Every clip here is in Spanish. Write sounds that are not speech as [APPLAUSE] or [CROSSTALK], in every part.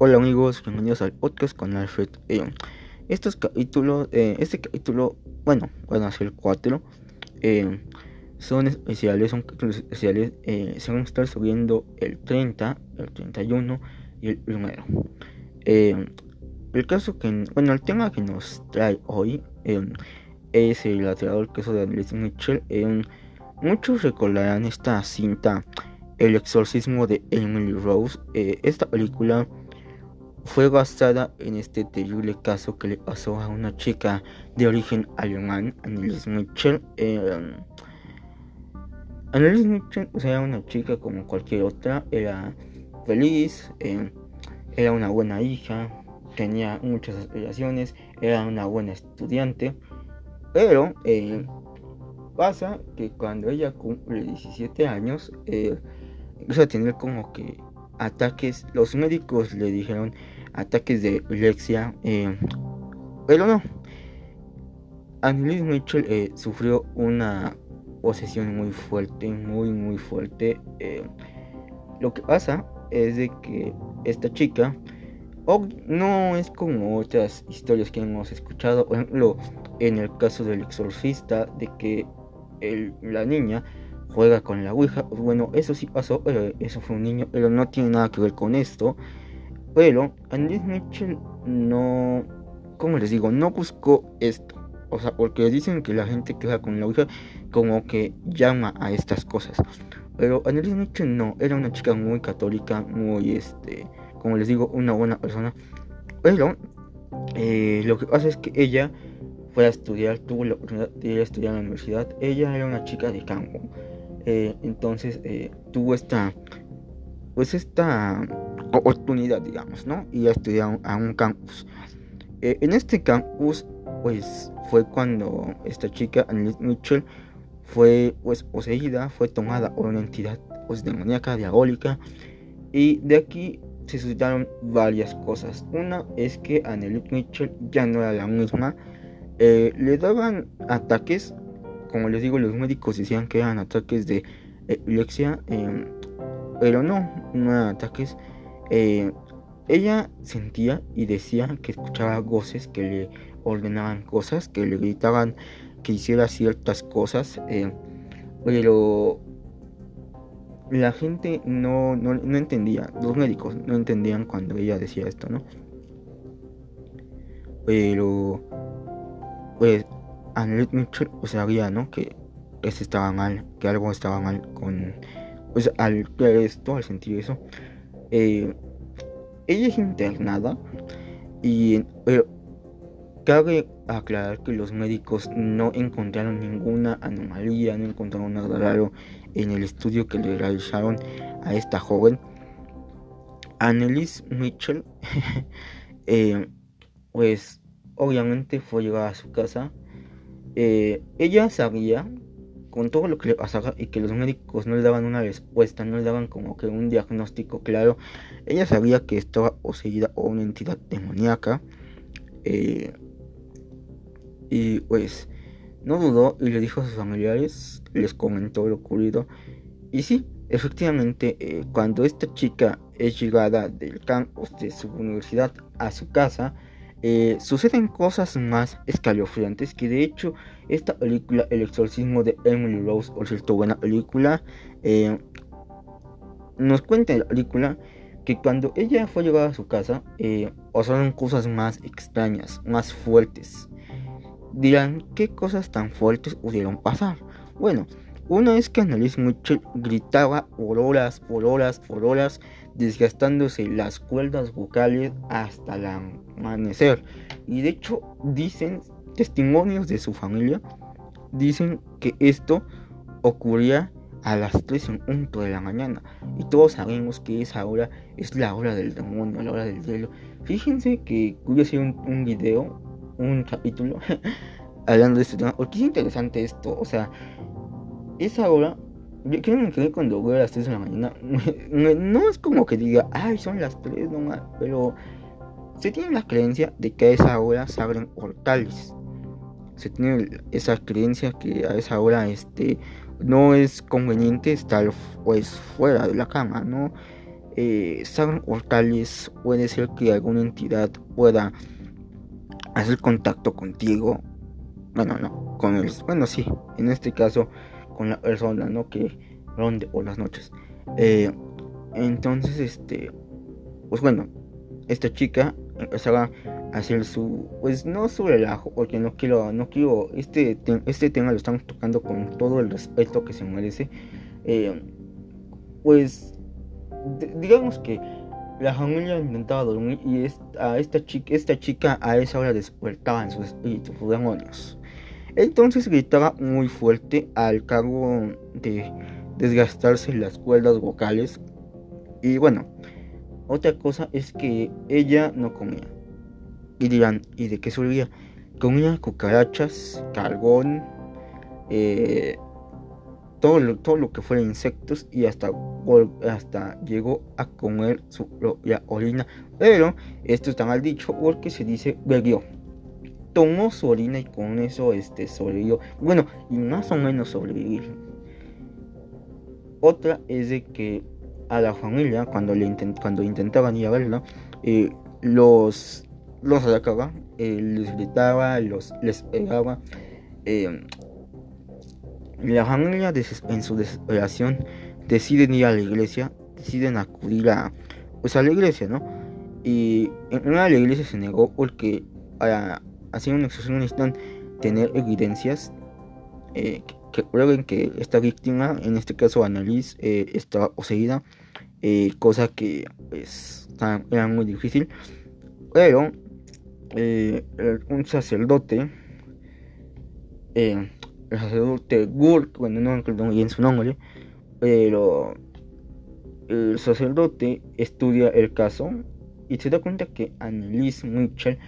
Hola amigos, bienvenidos al podcast con Alfred. Eh, estos capítulos, eh, este capítulo, bueno, van a ser cuatro. Eh, son especiales, son capítulos especiales. Eh, se van a estar subiendo el 30, el 31 y el 1. el caso que, bueno, el tema que nos trae hoy es el lateral caso de Annelies Mitchell. muchos recordarán esta cinta el exorcismo de Emily Rose. Eh, esta película fue basada en este terrible caso que le pasó a una chica de origen alemán, Annelies Mitchell. Eh, Annelies Mitchell o sea, era una chica como cualquier otra, era feliz, eh, era una buena hija, tenía muchas aspiraciones, era una buena estudiante, pero pasa que cuando ella cumple 17 años, empieza a tener como que ataques. Los médicos le dijeron ataques de epilepsia, eh, pero no. Annelies Mitchell eh, sufrió una posesión muy fuerte, muy, muy fuerte. Eh, lo que pasa es de que esta chica no es como otras historias que hemos escuchado, por ejemplo, en el caso del exorcista, de que la niña juega con la Ouija. Bueno, eso sí pasó, pero eso fue un niño, pero no tiene nada que ver con esto. Pero Andrés Mitchell no, como les digo, no buscó esto. O sea, porque dicen que la gente que juega con la Ouija como que llama a estas cosas. Pero Andrés Mitchell no, era una chica muy católica, muy, este, como les digo, una buena persona. Pero eh, lo que pasa es que ella fue a estudiar, tuvo la oportunidad de ir a estudiar en la universidad. Ella era una chica de campo. Eh, entonces eh, tuvo esta pues esta oportunidad digamos no y a estudiar a un campus. Eh, en este campus pues fue cuando esta chica Annelies Mitchell fue pues poseída fue tomada por una entidad pues demoníaca diabólica. Y de aquí se suscitaron varias cosas. Una es que Annelies Mitchell ya no era la misma. Le daban ataques como les digo, los médicos decían que eran ataques de epilepsia, em, pero no, no eran ataques. Eh, ella sentía y decía que escuchaba voces que le ordenaban cosas, que le gritaban que hiciera ciertas cosas, eh, pero la gente no, no, no, entendía, los médicos no entendían cuando ella decía esto, ¿no? Pero, Annette Mitchell pues sabía, ¿no? Que eso estaba mal, que algo estaba mal con, pues al creer esto, al sentir eso, eh, ella es internada y pero cabe aclarar que los médicos no encontraron ninguna anomalía, no encontraron nada raro en el estudio que le realizaron a esta joven. Annelies Mitchell, [LAUGHS] eh, pues obviamente fue llevada a su casa eh, ella sabía con todo lo que le pasaba y que los médicos no le daban una respuesta, no le daban como que un diagnóstico claro. Ella sabía que estaba poseída o una entidad demoníaca. Eh, y pues no dudó y le dijo a sus familiares, les comentó lo ocurrido. Y sí, efectivamente, eh, cuando esta chica es llegada del campus de su universidad a su casa, eh, suceden cosas más escalofriantes que de hecho esta película El exorcismo de Emily Rose, por cierto buena película, eh, nos cuenta en la película que cuando ella fue llevada a su casa eh, pasaron cosas más extrañas, más fuertes. Dirán, ¿qué cosas tan fuertes pudieron pasar? Bueno, una vez que Annalise Mitchell gritaba por horas, por horas, por horas, desgastándose las cuerdas vocales hasta el amanecer. Y de hecho dicen testimonios de su familia, dicen que esto ocurría a las 3 en punto de la mañana. Y todos sabemos que esa hora es la hora del demonio, la hora del cielo. Fíjense que hacer un, un video, un capítulo, [LAUGHS] hablando de este tema, porque es interesante esto. O sea, esa hora, yo me quedé cuando voy a las 3 de la mañana. [LAUGHS] No es como que diga, ay, son las 3 nomás, pero se tiene la creencia de que a esa hora se abren. Se tiene esa creencia que a esa hora este no es conveniente estar pues fuera de la cama, ¿no? eh, portales, puede ser que alguna entidad pueda hacer contacto contigo. Bueno, no, con el, bueno, sí, en este caso con la persona, ¿no? Que ronde por las noches. Eh, entonces, este, pues bueno, esta chica empezaba a hacer su, pues no su relajo, porque no quiero, no quiero, este, este tema lo estamos tocando con todo el respeto que se merece. Eh, pues, digamos que la familia intentaba dormir y esta, esta, chica, esta chica a esa hora despertaba en sus espíritus, demonios. Entonces gritaba muy fuerte al cargo de desgastarse las cuerdas vocales. Y bueno, otra cosa es que ella no comía. Y dirán, ¿y de qué solía? Comía cucarachas, carbón, eh, todo, lo, todo lo que fuera insectos y hasta, hasta llegó a comer su propia orina. Pero esto está mal dicho porque se dice bebió. Tomó su orina y con eso este, sobrevivió. Bueno, y más o menos sobrevivir. Otra es de que a la familia, cuando, le cuando intentaban ir a verla, eh, los, los atacaba, eh, les gritaba, los, les pegaba. Eh, la familia en su desesperación deciden ir a la iglesia, deciden acudir a, pues a la iglesia, ¿no? Y en una de la iglesia se negó porque para hacer una exorcismo necesitan tener evidencias eh, que prueben que esta víctima, en este caso Annalise, eh, estaba poseída, eh, cosa que pues, era muy difícil. Pero un sacerdote el sacerdote Gurt, bueno, no recuerdo bien su nombre, pero el sacerdote estudia el caso y se da cuenta que Annelise Mitchell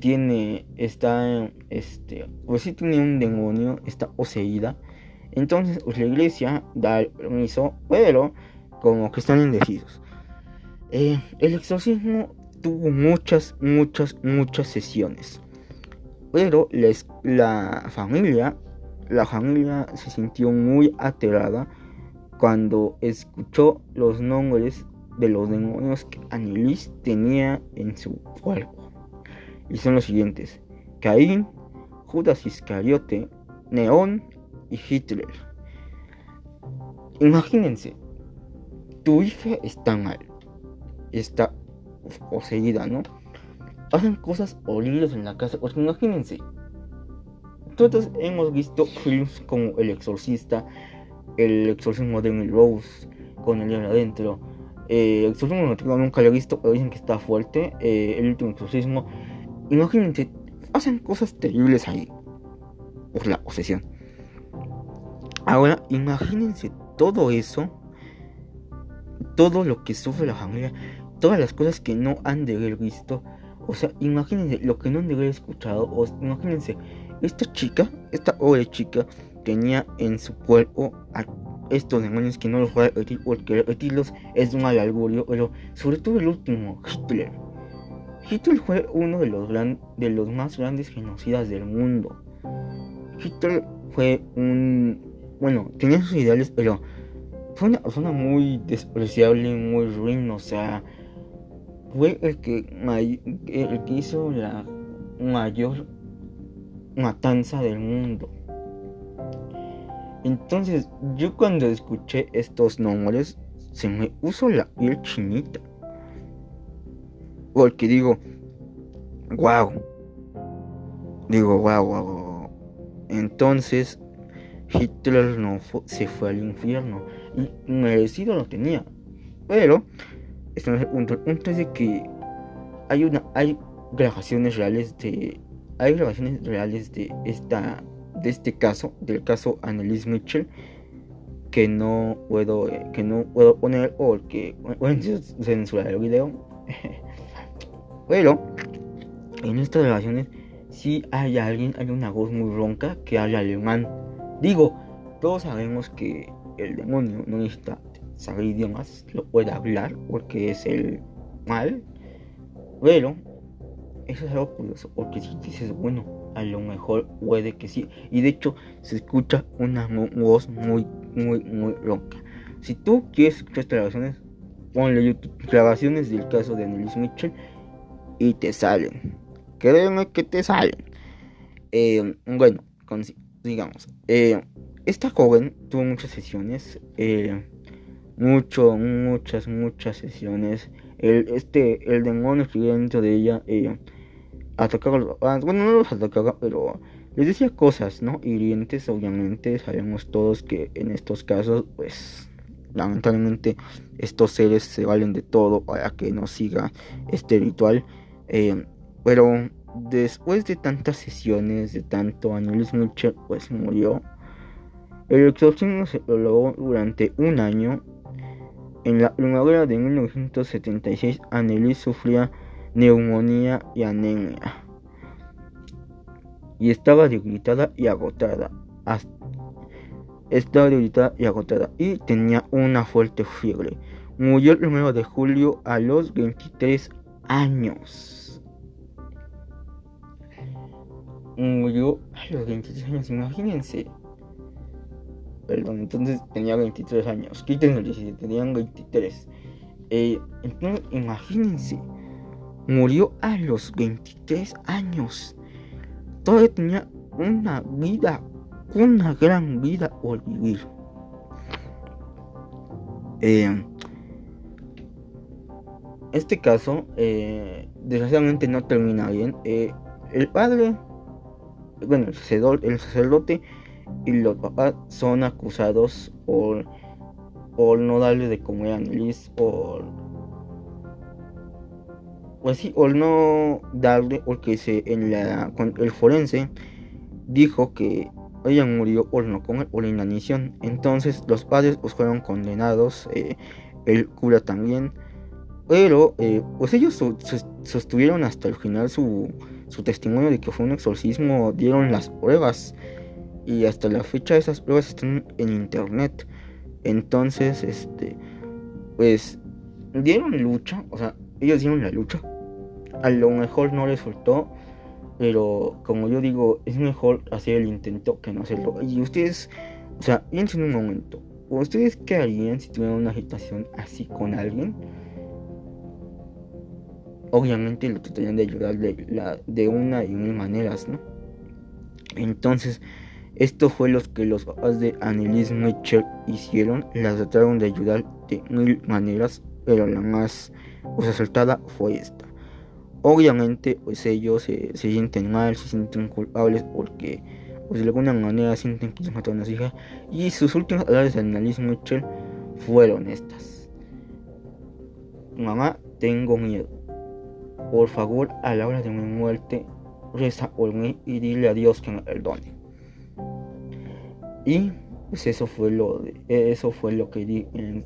tiene, está, este, pues sí tiene un demonio, está poseída. Entonces, pues la iglesia da el permiso, pero como que están indecisos. Eh, el exorcismo tuvo muchas, muchas, muchas sesiones. Pero les, la familia la familia se sintió muy aterrada cuando escuchó los nombres de los demonios que Annelies tenía en su cuerpo. Y son los siguientes: Caín, Judas Iscariote, Neón y Hitler. Imagínense, tu hija está mal, está poseída, ¿no? Hacen cosas horribles en la casa, porque imagínense, todos hemos visto films como El Exorcista, El Exorcismo de Emily Rose, con el diablo adentro. Eh, el exorcismo nunca lo he visto, pero dicen que está fuerte. Eh, el último exorcismo. Imagínense, hacen cosas terribles ahí. Por la posesión. Ahora, imagínense todo eso. Todo lo que sufre la familia. Todas las cosas que no han de haber visto. O sea, imagínense lo que no han de haber escuchado. O imagínense esta chica, esta pobre chica, tenía en su cuerpo a estos demonios que no los voy a repetir porque repetirlos es un augurio, pero sobre todo el último, Hitler. Hitler fue uno de los, de los más grandes genocidas del mundo. Hitler fue un... Bueno, tenía sus ideales, pero fue una persona muy despreciable, muy ruin, o sea, fue el que, el que hizo la mayor matanza del mundo. Entonces, yo cuando escuché estos nombres, se me puso la piel chinita. Porque digo, wow. Digo, wow, wow. Entonces, Hitler no se fue al infierno. Y merecido lo tenía. Pero, este no es el punto. El punto es que hay una hay grabaciones reales de hay grabaciones reales de esta de este caso, del caso Annelies Mitchell, que no puedo que no puedo poner porque pueden [LAUGHS] censurar el video. Pero en estas grabaciones si hay alguien, hay una voz muy ronca que habla alemán. Digo, todos sabemos que el demonio no necesita saber idiomas, lo puede hablar porque es el mal. Pero eso es algo curioso, porque si dices, bueno, a lo mejor puede que sí. Y de hecho, se escucha una voz muy, muy, muy ronca. Si tú quieres escuchar estas grabaciones, ponle YouTube grabaciones del caso de Annelies Mitchell y te salen. Créeme que te salen. Eh, bueno, digamos, eh, esta joven tuvo muchas sesiones, eh, mucho, muchas, muchas sesiones. El, este, el demonio que dentro de ella atacaba, ah, bueno, no los atacaba, pero les decía cosas, ¿no? Hirientes, obviamente, sabemos todos que en estos casos, pues, lamentablemente, estos seres se valen de todo para que no siga este ritual. Pero Después de tantas sesiones, de tanto Mitchell, pues murió. El exorcismo se logró durante un año. En la primavera de 1976, Annelies sufría neumonía y anemia. Y estaba debilitada y agotada. Estaba debilitada y agotada. Y tenía una fuerte fiebre. Murió el 1 de julio a los 23 años. Murió a los 23 años, imagínense. Perdón, entonces tenía 23 años. Quítenlo, si tenían 23. Eh, entonces, imagínense. Murió a los 23 años. Todavía tenía una vida, una gran vida por vivir. Eh, este caso, eh, desgraciadamente, no termina bien. El padre bueno, el sacerdote, y los papás son acusados por, por no darle de comer a Annelies, por pues sí, por no darle, porque se, en la, el forense dijo que ella murió por no comer, por inanición. Entonces los padres pues, fueron condenados, eh, el cura también. Pero eh, pues ellos sostuvieron hasta el final su, su testimonio de que fue un exorcismo, dieron las pruebas y hasta la fecha esas pruebas están en internet. Entonces, este, pues dieron lucha, o sea, ellos dieron la lucha. A lo mejor no les faltó, pero como yo digo, es mejor hacer el intento que no hacerlo. Y ustedes, o sea, piensen un momento, ¿ustedes qué harían si tuvieran una agitación así con alguien? Obviamente lo tratarían de ayudar de, una y mil maneras, ¿no? Entonces, esto fue lo que los papás de Annelies Mitchell hicieron. La trataron de ayudar de mil maneras, pero la más pues, acertada fue esta. Obviamente, pues ellos se, sienten mal, se sienten culpables porque, pues de alguna manera sienten que les mataron a su hija. Y sus últimas palabras de Annelies Mitchell fueron estas: Mamá, tengo miedo por favor, a la hora de mi muerte, reza por mí y dile a Dios que me perdone. Y pues eso fue lo, eso fue lo que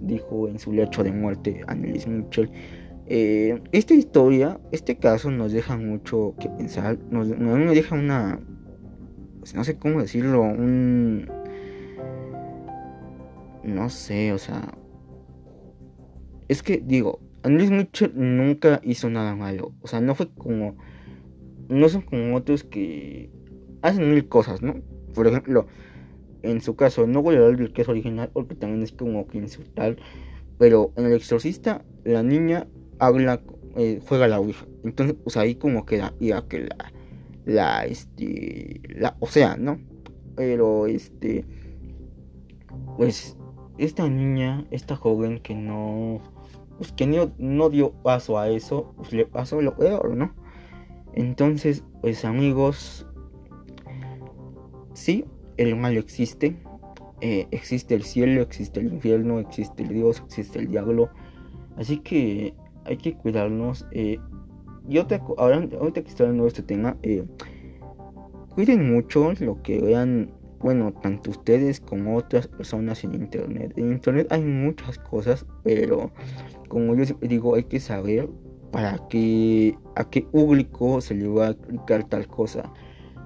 dijo en su lecho de muerte Annelies Mitchell. Eh, esta historia, este caso nos deja mucho que pensar, nos, nos deja una, pues no sé cómo decirlo, un, no sé, o sea, es que digo, Andrés Mitchell nunca hizo nada malo. O sea, no fue como. No son como otros que hacen mil cosas, ¿no? Por ejemplo, en su caso, no voy a hablar del que es original porque también es como que insultar. Pero en El Exorcista, la niña habla, eh, juega la ouija. Entonces, pues ahí como queda, ya que la, la, este, la, o sea, ¿no? Pero, este, pues, esta niña, esta joven que no pues que no, dio paso a eso, pues le pasó lo peor, ¿no? Entonces, pues amigos, sí, el mal existe, eh, existe el cielo, existe el infierno, existe el Dios, existe el diablo, así que hay que cuidarnos. Eh, te, ahora, ahorita que estoy hablando de este tema, eh, cuiden mucho lo que vean bueno, tanto ustedes como otras personas en Internet. En Internet hay muchas cosas, pero como yo digo, hay que saber para qué, a qué público se le va a aplicar tal cosa.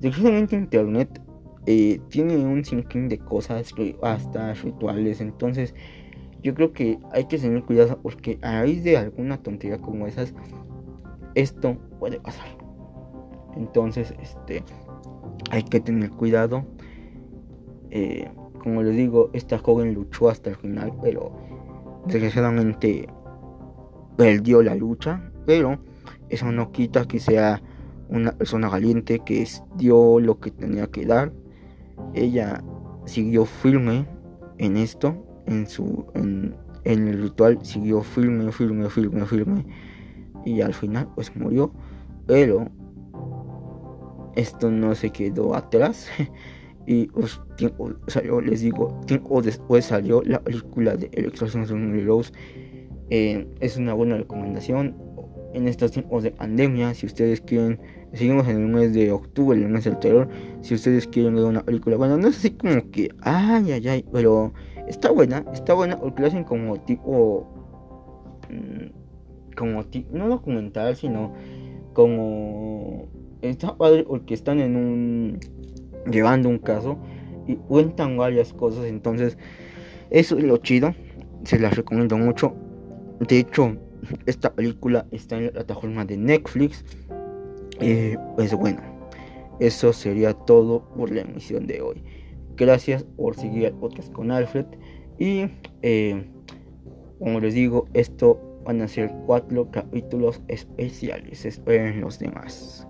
Desgraciadamente Internet eh, tiene un sinfín de cosas, hasta rituales, entonces yo creo que hay que tener cuidado porque a raíz de alguna tontería como esas, esto puede pasar. Entonces, este, hay que tener cuidado. Eh, como les digo, esta joven luchó hasta el final, pero desgraciadamente perdió la lucha, pero eso no quita que sea una persona valiente que dio lo que tenía que dar. Ella siguió firme en esto, en su en, el ritual siguió firme, firme, firme, firme y al final pues murió, pero esto no se quedó atrás [LAUGHS] y tiempo salió, les digo, tiempo después salió la película de El exorcismo de Rose. Eh, es una buena recomendación en estos tiempos de pandemia. Si ustedes quieren, seguimos en el mes de octubre, el mes del terror. Si ustedes quieren ver una película, bueno, no es así como que, ay, ay, ay, pero está buena, está buena porque lo hacen como tipo, mm, como tipo, no documental, sino como, está padre porque están en un llevando un caso y cuentan varias cosas. Entonces, eso es lo chido. Se las recomiendo mucho. De hecho, esta película está en la plataforma de Netflix. Eh, pues bueno, eso sería todo por la emisión de hoy. Gracias por seguir el podcast con Alfred. Y eh, como les digo, esto van a ser cuatro capítulos especiales. Esperen los demás.